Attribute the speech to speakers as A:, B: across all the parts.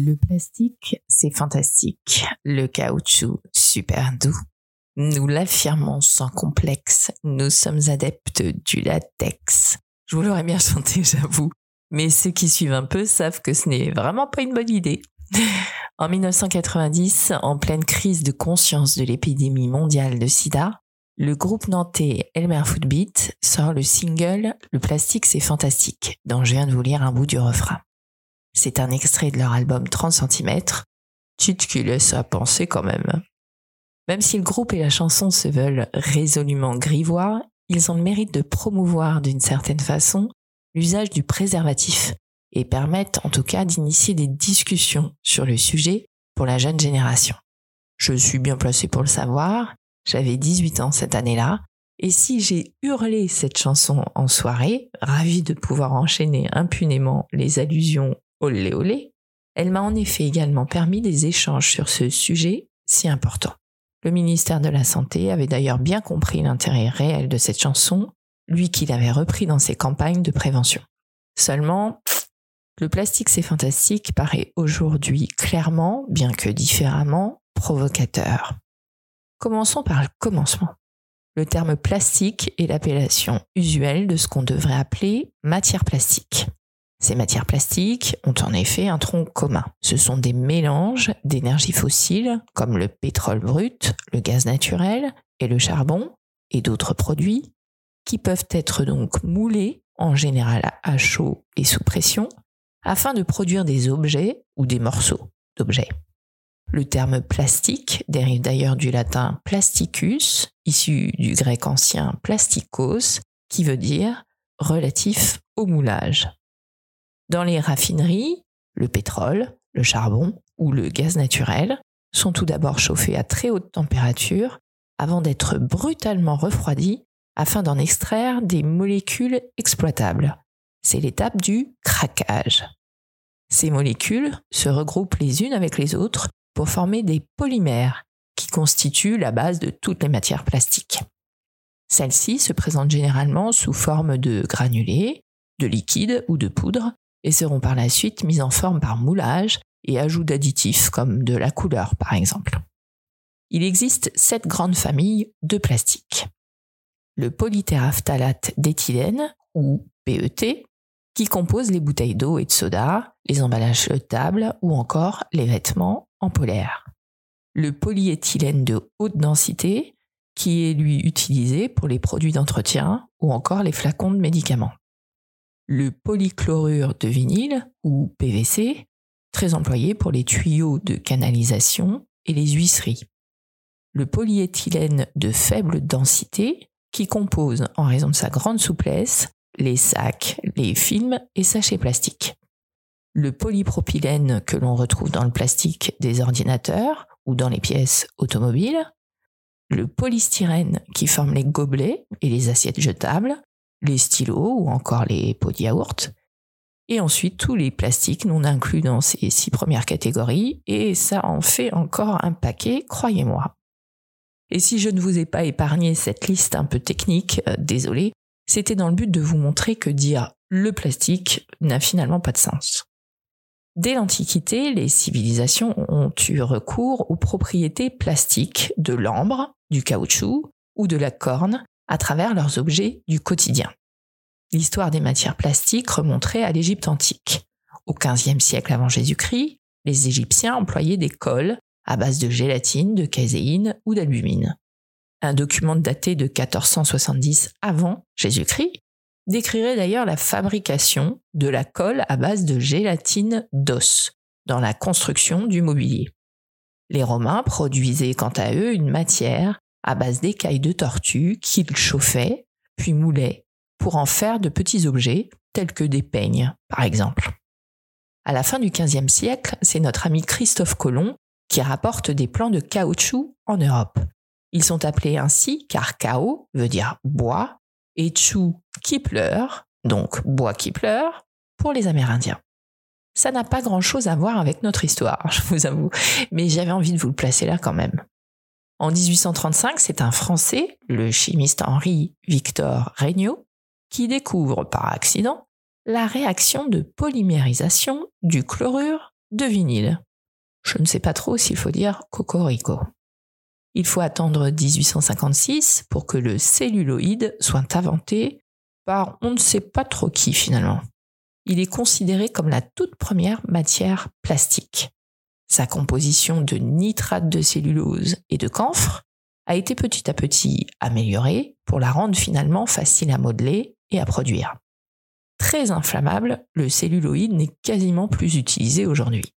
A: Le plastique, c'est fantastique. Le caoutchouc, super doux. Nous l'affirmons sans complexe. Nous sommes adeptes du latex. Je vous l'aurais bien chanté, j'avoue. Mais ceux qui suivent un peu savent que ce n'est vraiment pas une bonne idée. En 1990, en pleine crise de conscience de l'épidémie mondiale de sida, le groupe nantais Elmer Footbeat sort le single Le plastique c'est fantastique, dont je viens de vous lire un bout du refrain. C'est un extrait de leur album 30 cm, titre qui laisse à penser quand même. Même si le groupe et la chanson se veulent résolument grivois, ils ont le mérite de promouvoir d'une certaine façon l'usage du préservatif et permettent en tout cas d'initier des discussions sur le sujet pour la jeune génération. Je suis bien placé pour le savoir j'avais 18 ans cette année-là. Et si j'ai hurlé cette chanson en soirée, ravie de pouvoir enchaîner impunément les allusions olé olé, elle m'a en effet également permis des échanges sur ce sujet si important. Le ministère de la Santé avait d'ailleurs bien compris l'intérêt réel de cette chanson, lui qui l'avait repris dans ses campagnes de prévention. Seulement, le plastique c'est fantastique paraît aujourd'hui clairement, bien que différemment, provocateur. Commençons par le commencement. Le terme plastique est l'appellation usuelle de ce qu'on devrait appeler matière plastique. Ces matières plastiques ont en effet un tronc commun. Ce sont des mélanges d'énergies fossiles comme le pétrole brut, le gaz naturel et le charbon et d'autres produits qui peuvent être donc moulés en général à chaud et sous pression afin de produire des objets ou des morceaux d'objets. Le terme plastique dérive d'ailleurs du latin plasticus, issu du grec ancien plastikos, qui veut dire relatif au moulage. Dans les raffineries, le pétrole, le charbon ou le gaz naturel sont tout d'abord chauffés à très haute température avant d'être brutalement refroidis afin d'en extraire des molécules exploitables. C'est l'étape du craquage. Ces molécules se regroupent les unes avec les autres pour former des polymères qui constituent la base de toutes les matières plastiques. Celles-ci se présentent généralement sous forme de granulés, de liquide ou de poudre et seront par la suite mises en forme par moulage et ajout d'additifs comme de la couleur par exemple. Il existe sept grandes familles de plastiques. Le polytéraphtalate d'éthylène ou PET qui compose les bouteilles d'eau et de soda, les emballages jetables ou encore les vêtements en polaire. Le polyéthylène de haute densité, qui est lui utilisé pour les produits d'entretien ou encore les flacons de médicaments. Le polychlorure de vinyle, ou PVC, très employé pour les tuyaux de canalisation et les huisseries. Le polyéthylène de faible densité, qui compose, en raison de sa grande souplesse, les sacs, les films et sachets plastiques. Le polypropylène que l'on retrouve dans le plastique des ordinateurs ou dans les pièces automobiles, le polystyrène qui forme les gobelets et les assiettes jetables, les stylos ou encore les pots de yaourt, et ensuite tous les plastiques non inclus dans ces six premières catégories, et ça en fait encore un paquet, croyez-moi. Et si je ne vous ai pas épargné cette liste un peu technique, euh, désolé, c'était dans le but de vous montrer que dire le plastique n'a finalement pas de sens. Dès l'Antiquité, les civilisations ont eu recours aux propriétés plastiques de l'ambre, du caoutchouc ou de la corne à travers leurs objets du quotidien. L'histoire des matières plastiques remonterait à l'Égypte antique. Au XVe siècle avant Jésus-Christ, les Égyptiens employaient des cols à base de gélatine, de caséine ou d'albumine. Un document daté de 1470 avant Jésus-Christ décrirait d'ailleurs la fabrication de la colle à base de gélatine d'os dans la construction du mobilier. Les Romains produisaient quant à eux une matière à base d'écailles de tortue qu'ils chauffaient, puis moulaient, pour en faire de petits objets tels que des peignes, par exemple. À la fin du XVe siècle, c'est notre ami Christophe Colomb qui rapporte des plans de caoutchouc en Europe. Ils sont appelés ainsi car cao veut dire bois et chou qui pleure, donc bois qui pleure, pour les Amérindiens. Ça n'a pas grand-chose à voir avec notre histoire, je vous avoue, mais j'avais envie de vous le placer là quand même. En 1835, c'est un Français, le chimiste Henri Victor Regnault, qui découvre par accident la réaction de polymérisation du chlorure de vinyle. Je ne sais pas trop s'il faut dire cocorico. Il faut attendre 1856 pour que le celluloïde soit inventé par on ne sait pas trop qui finalement. Il est considéré comme la toute première matière plastique. Sa composition de nitrate de cellulose et de camphre a été petit à petit améliorée pour la rendre finalement facile à modeler et à produire. Très inflammable, le celluloïde n'est quasiment plus utilisé aujourd'hui.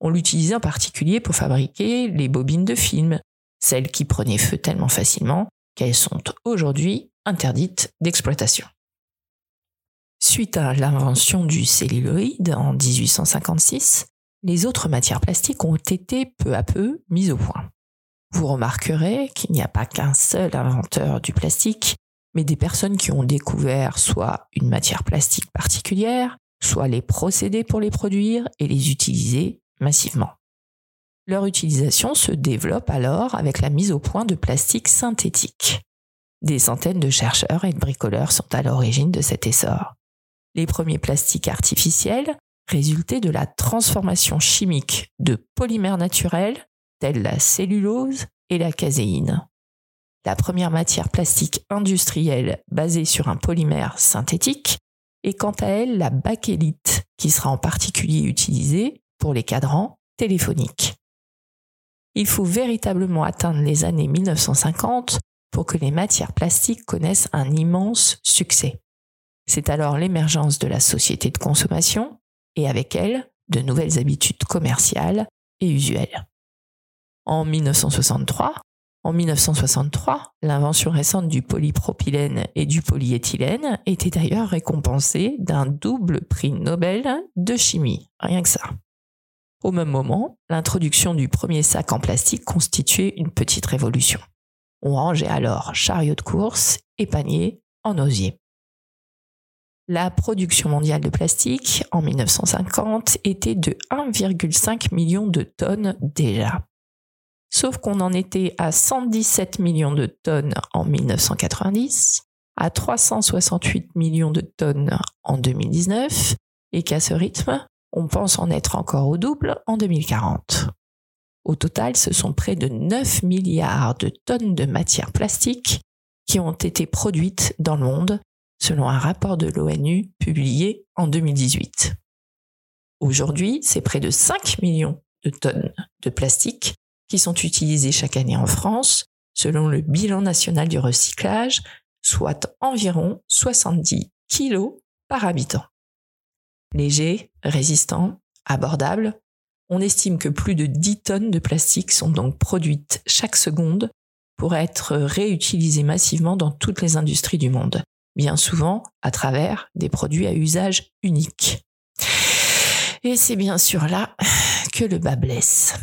A: On l'utilisait en particulier pour fabriquer les bobines de films, celles qui prenaient feu tellement facilement qu'elles sont aujourd'hui interdites d'exploitation. Suite à l'invention du celluloïde en 1856, les autres matières plastiques ont été peu à peu mises au point. Vous remarquerez qu'il n'y a pas qu'un seul inventeur du plastique, mais des personnes qui ont découvert soit une matière plastique particulière, soit les procédés pour les produire et les utiliser massivement. Leur utilisation se développe alors avec la mise au point de plastique synthétique. Des centaines de chercheurs et de bricoleurs sont à l'origine de cet essor. Les premiers plastiques artificiels résultaient de la transformation chimique de polymères naturels tels la cellulose et la caséine. La première matière plastique industrielle basée sur un polymère synthétique est quant à elle la bakélite, qui sera en particulier utilisée pour les cadrans téléphoniques. Il faut véritablement atteindre les années 1950 pour que les matières plastiques connaissent un immense succès. C'est alors l'émergence de la société de consommation et avec elle de nouvelles habitudes commerciales et usuelles. En 1963, en 1963, l'invention récente du polypropylène et du polyéthylène était d'ailleurs récompensée d'un double prix Nobel de chimie, rien que ça. Au même moment, l'introduction du premier sac en plastique constituait une petite révolution. On rangeait alors chariots de course et paniers en osier. La production mondiale de plastique en 1950 était de 1,5 million de tonnes déjà. Sauf qu'on en était à 117 millions de tonnes en 1990, à 368 millions de tonnes en 2019, et qu'à ce rythme, on pense en être encore au double en 2040. Au total, ce sont près de 9 milliards de tonnes de matières plastiques qui ont été produites dans le monde, selon un rapport de l'ONU publié en 2018. Aujourd'hui, c'est près de 5 millions de tonnes de plastique qui sont utilisés chaque année en France, selon le bilan national du recyclage, soit environ 70 kg par habitant. Léger, résistant, abordable, on estime que plus de 10 tonnes de plastique sont donc produites chaque seconde pour être réutilisées massivement dans toutes les industries du monde, bien souvent à travers des produits à usage unique. Et c'est bien sûr là que le bas blesse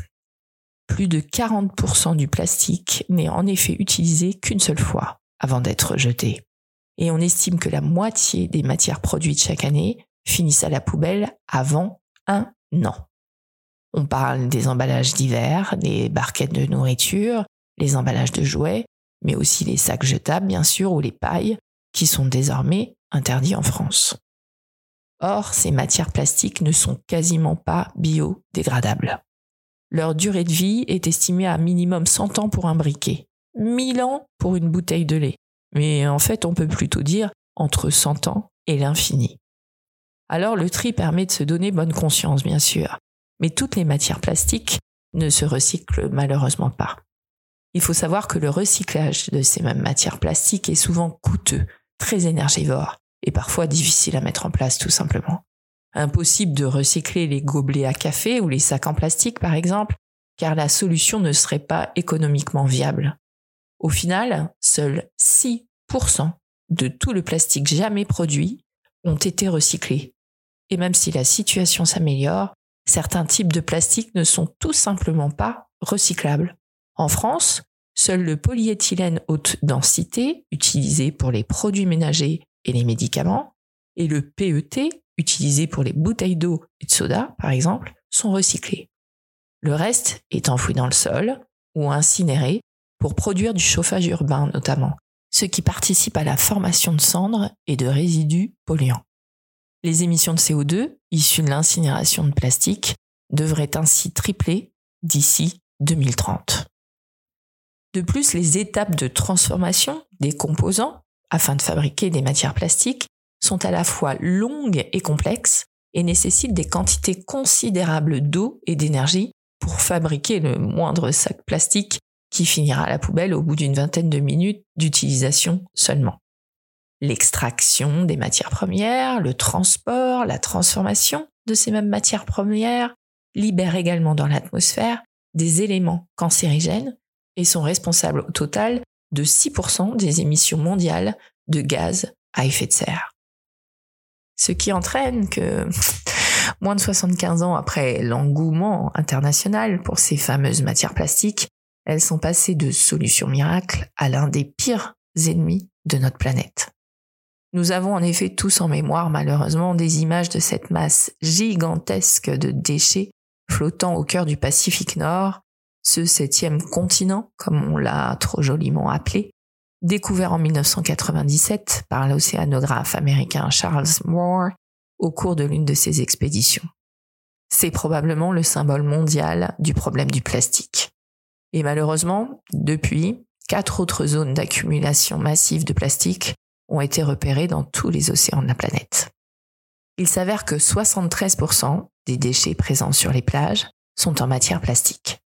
A: plus de 40% du plastique n'est en effet utilisé qu'une seule fois avant d'être jeté. Et on estime que la moitié des matières produites chaque année finissent à la poubelle avant un an. On parle des emballages divers, des barquettes de nourriture, les emballages de jouets, mais aussi les sacs jetables bien sûr ou les pailles qui sont désormais interdits en France. Or, ces matières plastiques ne sont quasiment pas biodégradables. Leur durée de vie est estimée à minimum 100 ans pour un briquet, 1000 ans pour une bouteille de lait. Mais en fait, on peut plutôt dire entre 100 ans et l'infini. Alors le tri permet de se donner bonne conscience, bien sûr, mais toutes les matières plastiques ne se recyclent malheureusement pas. Il faut savoir que le recyclage de ces mêmes matières plastiques est souvent coûteux, très énergivore et parfois difficile à mettre en place tout simplement. Impossible de recycler les gobelets à café ou les sacs en plastique par exemple, car la solution ne serait pas économiquement viable. Au final, seuls 6% de tout le plastique jamais produit ont été recyclés. Et même si la situation s'améliore, certains types de plastique ne sont tout simplement pas recyclables. En France, seul le polyéthylène haute densité, utilisé pour les produits ménagers et les médicaments, et le PET, utilisés pour les bouteilles d'eau et de soda, par exemple, sont recyclés. Le reste est enfoui dans le sol ou incinéré pour produire du chauffage urbain notamment, ce qui participe à la formation de cendres et de résidus polluants. Les émissions de CO2, issues de l'incinération de plastique, devrait ainsi tripler d'ici 2030. De plus, les étapes de transformation des composants afin de fabriquer des matières plastiques sont à la fois longues et complexes et nécessitent des quantités considérables d'eau et d'énergie pour fabriquer le moindre sac plastique qui finira à la poubelle au bout d'une vingtaine de minutes d'utilisation seulement. L'extraction des matières premières, le transport, la transformation de ces mêmes matières premières libèrent également dans l'atmosphère des éléments cancérigènes et sont responsables au total de 6% des émissions mondiales de gaz à effet de serre. Ce qui entraîne que moins de 75 ans après l'engouement international pour ces fameuses matières plastiques, elles sont passées de solutions miracles à l'un des pires ennemis de notre planète. Nous avons en effet tous en mémoire malheureusement des images de cette masse gigantesque de déchets flottant au cœur du Pacifique Nord, ce septième continent, comme on l'a trop joliment appelé, découvert en 1997 par l'océanographe américain Charles Moore au cours de l'une de ses expéditions. C'est probablement le symbole mondial du problème du plastique. Et malheureusement, depuis, quatre autres zones d'accumulation massive de plastique ont été repérées dans tous les océans de la planète. Il s'avère que 73% des déchets présents sur les plages sont en matière plastique.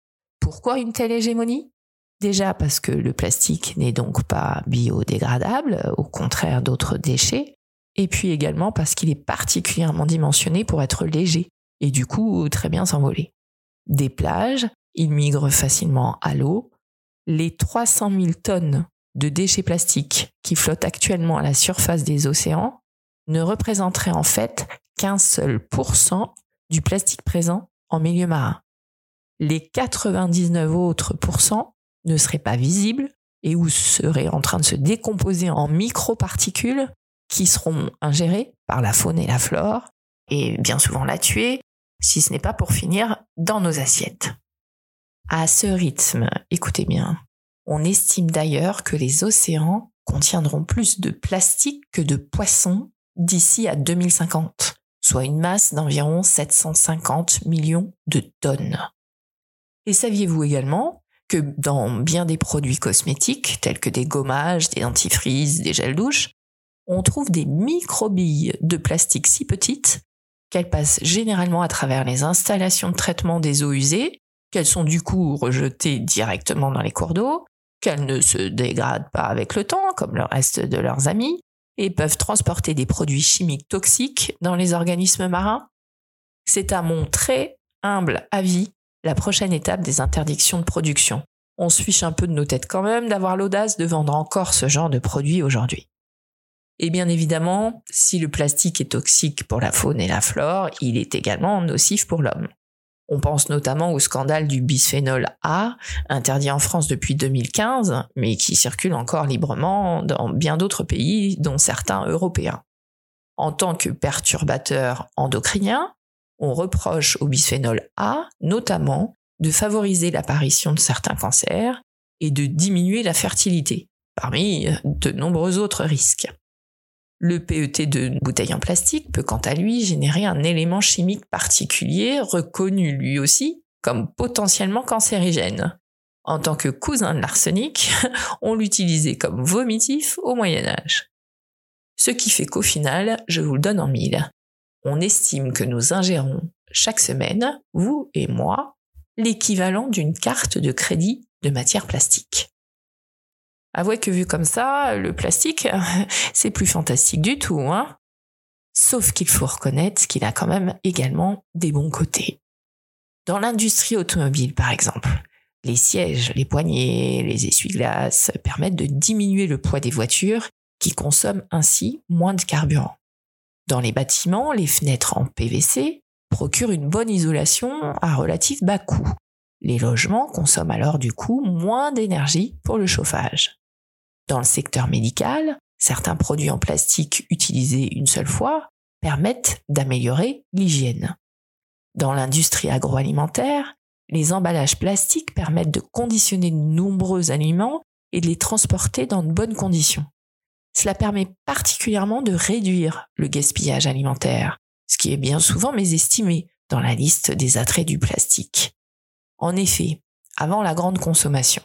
A: Pourquoi une telle hégémonie? Déjà parce que le plastique n'est donc pas biodégradable, au contraire d'autres déchets, et puis également parce qu'il est particulièrement dimensionné pour être léger et du coup très bien s'envoler. Des plages, il migre facilement à l'eau. Les 300 000 tonnes de déchets plastiques qui flottent actuellement à la surface des océans ne représenteraient en fait qu'un seul pourcent du plastique présent en milieu marin. Les 99 autres pourcents ne seraient pas visibles et ou seraient en train de se décomposer en microparticules qui seront ingérées par la faune et la flore et bien souvent la tuer, si ce n'est pas pour finir dans nos assiettes. À ce rythme, écoutez bien, on estime d'ailleurs que les océans contiendront plus de plastique que de poissons d'ici à 2050, soit une masse d'environ 750 millions de tonnes. Et saviez-vous également que dans bien des produits cosmétiques, tels que des gommages, des dentifrices, des gels douches, on trouve des microbilles de plastique si petites qu'elles passent généralement à travers les installations de traitement des eaux usées, qu'elles sont du coup rejetées directement dans les cours d'eau, qu'elles ne se dégradent pas avec le temps, comme le reste de leurs amis, et peuvent transporter des produits chimiques toxiques dans les organismes marins. C'est à mon très humble avis la prochaine étape des interdictions de production. On se fiche un peu de nos têtes quand même d'avoir l'audace de vendre encore ce genre de produits aujourd'hui. Et bien évidemment, si le plastique est toxique pour la faune et la flore, il est également nocif pour l'homme. On pense notamment au scandale du bisphénol A, interdit en France depuis 2015, mais qui circule encore librement dans bien d'autres pays, dont certains européens. En tant que perturbateur endocrinien, on reproche au bisphénol A notamment de favoriser l'apparition de certains cancers et de diminuer la fertilité, parmi de nombreux autres risques. Le PET de bouteille en plastique peut quant à lui générer un élément chimique particulier reconnu lui aussi comme potentiellement cancérigène. En tant que cousin de l'arsenic, on l'utilisait comme vomitif au Moyen Âge. Ce qui fait qu'au final, je vous le donne en mille, on estime que nous ingérons chaque semaine, vous et moi, l'équivalent d'une carte de crédit de matière plastique. Avouez que vu comme ça, le plastique, c'est plus fantastique du tout, hein Sauf qu'il faut reconnaître qu'il a quand même également des bons côtés. Dans l'industrie automobile, par exemple, les sièges, les poignées, les essuie-glaces permettent de diminuer le poids des voitures qui consomment ainsi moins de carburant. Dans les bâtiments, les fenêtres en PVC procurent une bonne isolation à relatif bas coût. Les logements consomment alors du coup moins d'énergie pour le chauffage. Dans le secteur médical, certains produits en plastique utilisés une seule fois permettent d'améliorer l'hygiène. Dans l'industrie agroalimentaire, les emballages plastiques permettent de conditionner de nombreux aliments et de les transporter dans de bonnes conditions. Cela permet particulièrement de réduire le gaspillage alimentaire, ce qui est bien souvent mésestimé dans la liste des attraits du plastique. En effet, avant la grande consommation,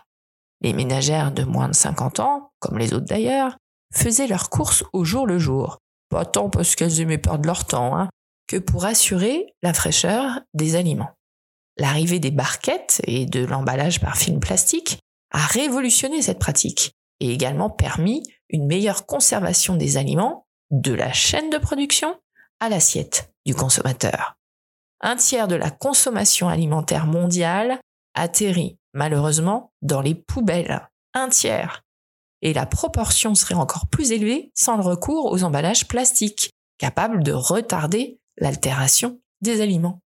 A: les ménagères de moins de 50 ans, comme les autres d'ailleurs, faisaient leurs courses au jour le jour. Pas tant parce qu'elles aimaient perdre leur temps, hein, que pour assurer la fraîcheur des aliments. L'arrivée des barquettes et de l'emballage par film plastique a révolutionné cette pratique et également permis une meilleure conservation des aliments de la chaîne de production à l'assiette du consommateur. Un tiers de la consommation alimentaire mondiale atterrit malheureusement dans les poubelles. Un tiers. Et la proportion serait encore plus élevée sans le recours aux emballages plastiques, capables de retarder l'altération des aliments.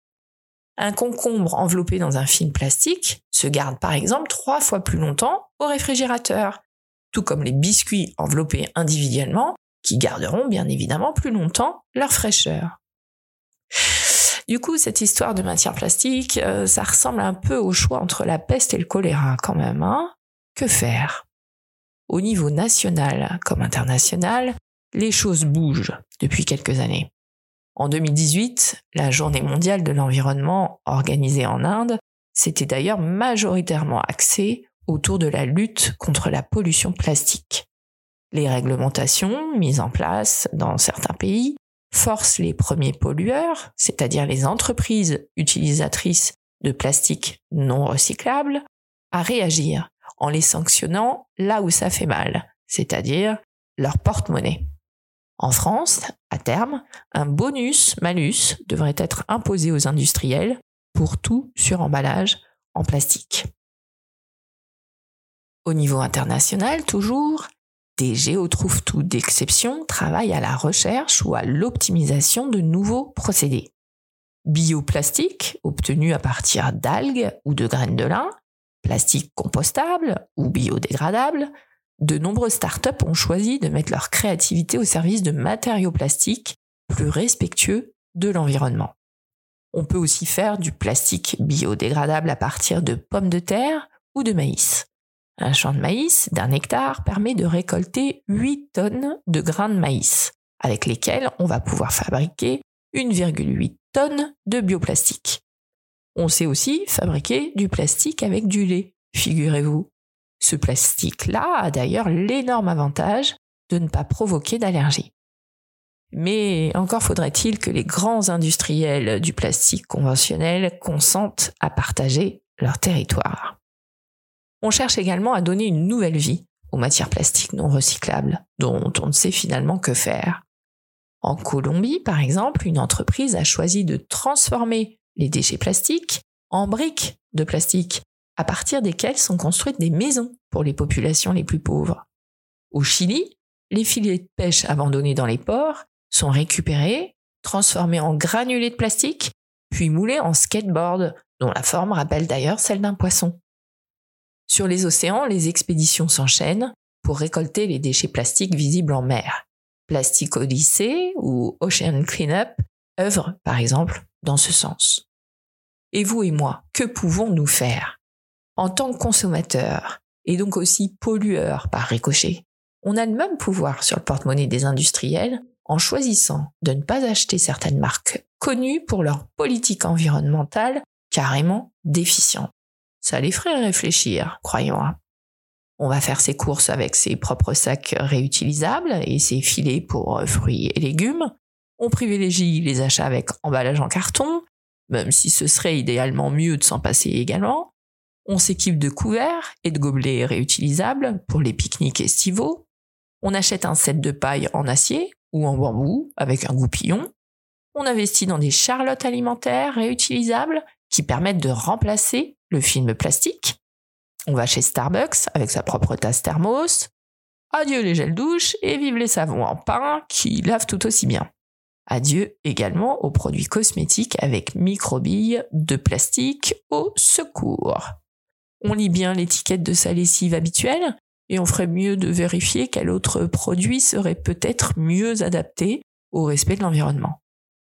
A: Un concombre enveloppé dans un film plastique se garde par exemple trois fois plus longtemps au réfrigérateur, comme les biscuits enveloppés individuellement qui garderont bien évidemment plus longtemps leur fraîcheur. Du coup, cette histoire de matière plastique, euh, ça ressemble un peu au choix entre la peste et le choléra quand même. Hein que faire? Au niveau national comme international, les choses bougent depuis quelques années. En 2018, la journée mondiale de l'environnement organisée en Inde s'était d'ailleurs majoritairement axée autour de la lutte contre la pollution plastique. Les réglementations mises en place dans certains pays forcent les premiers pollueurs, c'est-à-dire les entreprises utilisatrices de plastique non recyclable, à réagir en les sanctionnant là où ça fait mal, c'est-à-dire leur porte-monnaie. En France, à terme, un bonus-malus devrait être imposé aux industriels pour tout suremballage en plastique. Au niveau international, toujours, des géotrouve-tout d'exception travaillent à la recherche ou à l'optimisation de nouveaux procédés. Bioplastique, obtenu à partir d'algues ou de graines de lin, plastique compostable ou biodégradable, de nombreuses startups ont choisi de mettre leur créativité au service de matériaux plastiques plus respectueux de l'environnement. On peut aussi faire du plastique biodégradable à partir de pommes de terre ou de maïs. Un champ de maïs d'un hectare permet de récolter 8 tonnes de grains de maïs, avec lesquels on va pouvoir fabriquer 1,8 tonnes de bioplastique. On sait aussi fabriquer du plastique avec du lait, figurez-vous. Ce plastique-là a d'ailleurs l'énorme avantage de ne pas provoquer d'allergie. Mais encore faudrait-il que les grands industriels du plastique conventionnel consentent à partager leur territoire. On cherche également à donner une nouvelle vie aux matières plastiques non recyclables, dont on ne sait finalement que faire. En Colombie, par exemple, une entreprise a choisi de transformer les déchets plastiques en briques de plastique à partir desquelles sont construites des maisons pour les populations les plus pauvres. Au Chili, les filets de pêche abandonnés dans les ports sont récupérés, transformés en granulés de plastique, puis moulés en skateboard, dont la forme rappelle d'ailleurs celle d'un poisson. Sur les océans, les expéditions s'enchaînent pour récolter les déchets plastiques visibles en mer. Plastic Odyssey ou Ocean Cleanup œuvrent, par exemple, dans ce sens. Et vous et moi, que pouvons-nous faire? En tant que consommateur et donc aussi pollueur par ricochet, on a le même pouvoir sur le porte-monnaie des industriels en choisissant de ne pas acheter certaines marques connues pour leur politique environnementale carrément déficiente. Ça les ferait réfléchir, croyons. Hein. On va faire ses courses avec ses propres sacs réutilisables et ses filets pour fruits et légumes. On privilégie les achats avec emballage en carton, même si ce serait idéalement mieux de s'en passer également. On s'équipe de couverts et de gobelets réutilisables pour les pique-niques estivaux. On achète un set de paille en acier ou en bambou avec un goupillon. On investit dans des charlottes alimentaires réutilisables qui permettent de remplacer le film plastique. On va chez Starbucks avec sa propre tasse thermos. Adieu les gels douches et vive les savons en pain qui lavent tout aussi bien. Adieu également aux produits cosmétiques avec microbilles de plastique au secours on lit bien l'étiquette de sa lessive habituelle et on ferait mieux de vérifier quel autre produit serait peut-être mieux adapté au respect de l'environnement.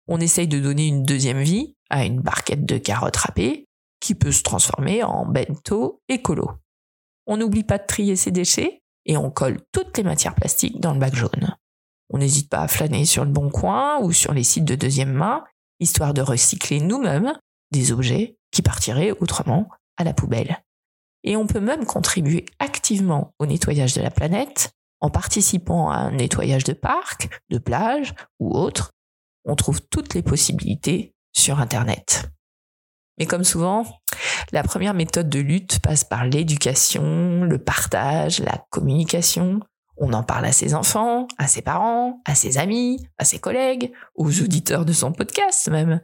A: On essaye de donner une deuxième vie à une barquette de carottes râpées qui peut se transformer en bento écolo. On n'oublie pas de trier ses déchets et on colle toutes les matières plastiques dans le bac jaune. On n'hésite pas à flâner sur le bon coin ou sur les sites de deuxième main histoire de recycler nous-mêmes des objets qui partiraient autrement à la poubelle. Et on peut même contribuer activement au nettoyage de la planète en participant à un nettoyage de parcs, de plages ou autres. On trouve toutes les possibilités sur Internet. Mais comme souvent, la première méthode de lutte passe par l'éducation, le partage, la communication. On en parle à ses enfants, à ses parents, à ses amis, à ses collègues, aux auditeurs de son podcast même.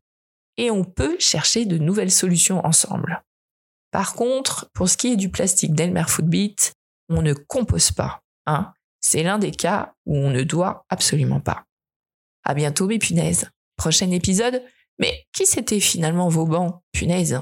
A: Et on peut chercher de nouvelles solutions ensemble. Par contre, pour ce qui est du plastique d'Elmer Footbeat, on ne compose pas. Hein C'est l'un des cas où on ne doit absolument pas. À bientôt mes punaises. Prochain épisode, mais qui c'était finalement Vauban? Punaise